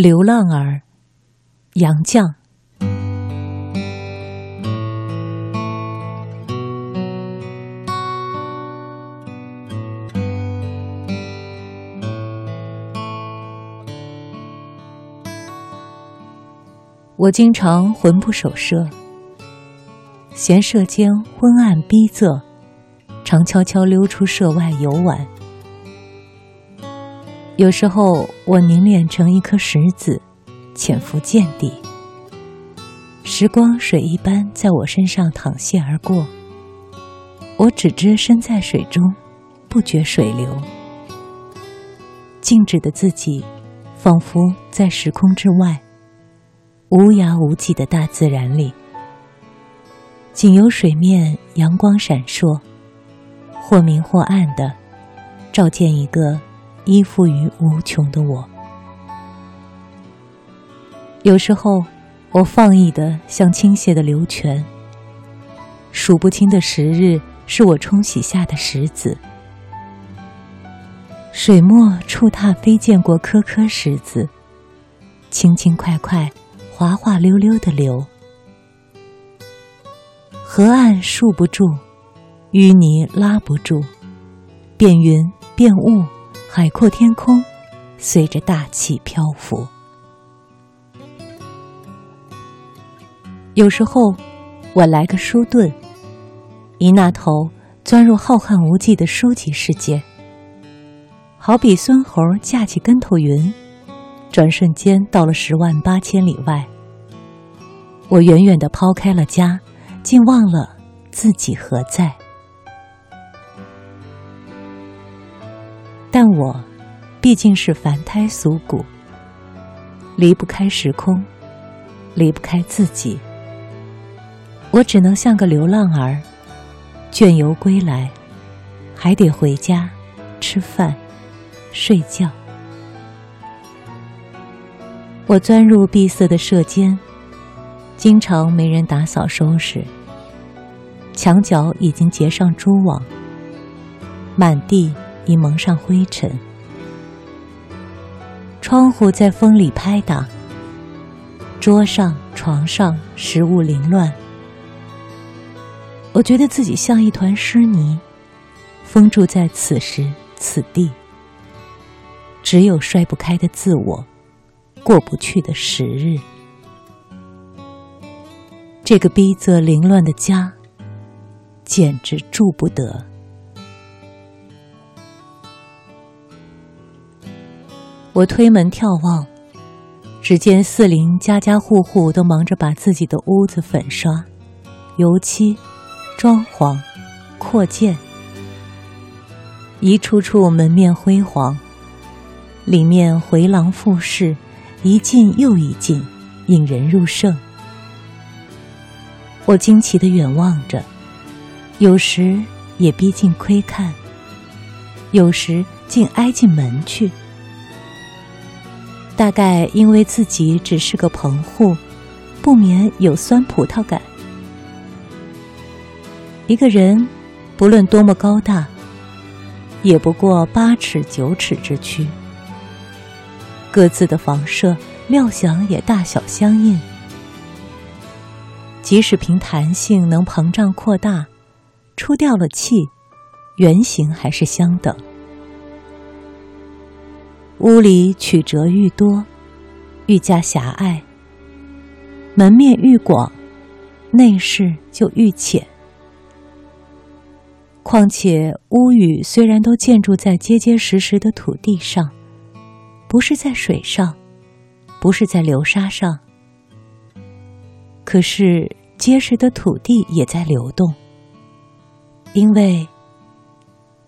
流浪儿，杨绛。我经常魂不守舍，嫌舍间昏暗逼仄，常悄悄溜出舍外游玩。有时候，我凝练成一颗石子，潜伏见底。时光水一般在我身上淌泻而过，我只知身在水中，不觉水流。静止的自己，仿佛在时空之外。无涯无际的大自然里，仅有水面阳光闪烁，或明或暗的，照见一个依附于无穷的我。有时候，我放逸的像倾泻的流泉，数不清的时日是我冲洗下的石子，水墨触踏飞溅过颗颗石子，轻轻快快。滑滑溜溜的流，河岸束不住，淤泥拉不住，变云变雾，海阔天空，随着大气漂浮。有时候，我来个书遁，一那头钻入浩瀚无际的书籍世界，好比孙猴架起跟头云。转瞬间到了十万八千里外，我远远的抛开了家，竟忘了自己何在。但我毕竟是凡胎俗骨，离不开时空，离不开自己。我只能像个流浪儿，倦游归来，还得回家吃饭、睡觉。我钻入闭塞的舍间，经常没人打扫收拾，墙角已经结上蛛网，满地已蒙上灰尘，窗户在风里拍打，桌上、床上食物凌乱，我觉得自己像一团湿泥，封住在此时此地，只有摔不开的自我。过不去的时日，这个逼仄凌乱的家，简直住不得。我推门眺望，只见四邻家家户户都忙着把自己的屋子粉刷、油漆、装潢、扩建，一处处门面辉煌，里面回廊复式。一进又一进，引人入胜。我惊奇的远望着，有时也逼近窥看，有时竟挨进门去。大概因为自己只是个棚户，不免有酸葡萄感。一个人，不论多么高大，也不过八尺九尺之躯。各自的房舍料想也大小相应，即使凭弹性能膨胀扩大，出掉了气，原型还是相等。屋里曲折愈多，愈加狭隘；门面愈广，内室就愈浅。况且屋宇虽然都建筑在结结实实的土地上。不是在水上，不是在流沙上，可是结实的土地也在流动，因为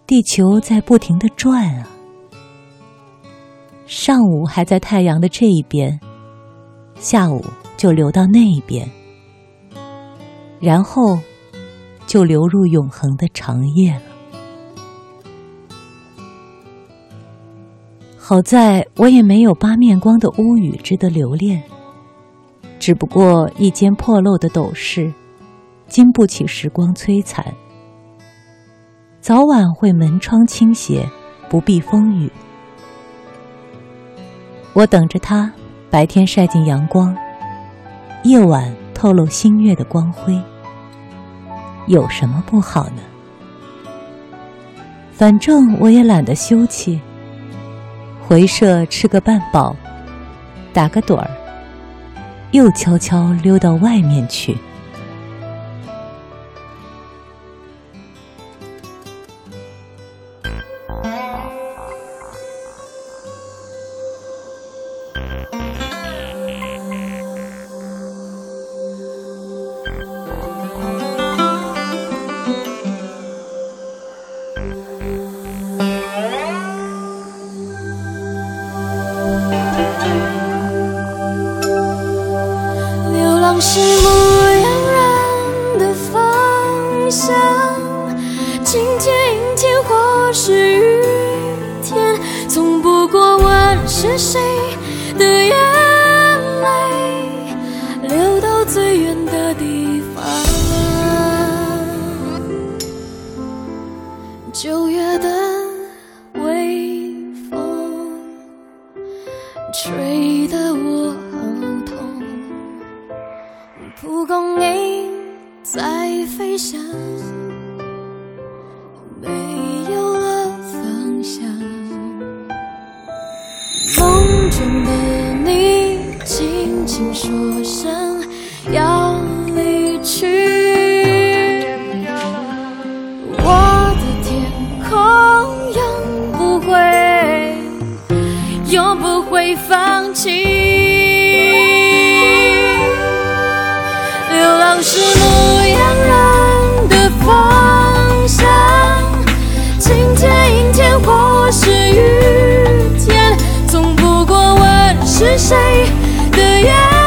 地球在不停的转啊。上午还在太阳的这一边，下午就流到那一边，然后就流入永恒的长夜了。好在我也没有八面光的屋宇值得留恋，只不过一间破漏的斗室，经不起时光摧残，早晚会门窗倾斜，不避风雨。我等着它，白天晒进阳光，夜晚透露星月的光辉，有什么不好呢？反正我也懒得休憩，回舍吃个半饱，打个盹儿，又悄悄溜到外面去。是蒲公英在飞翔，没有了方向。梦中的你轻轻说声要离去，我的天空永不会，永不会放弃。是谁的眼。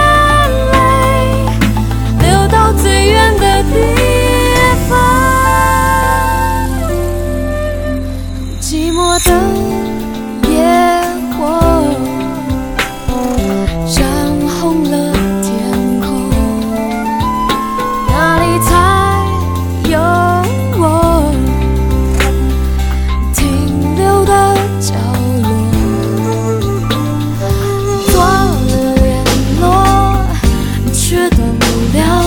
了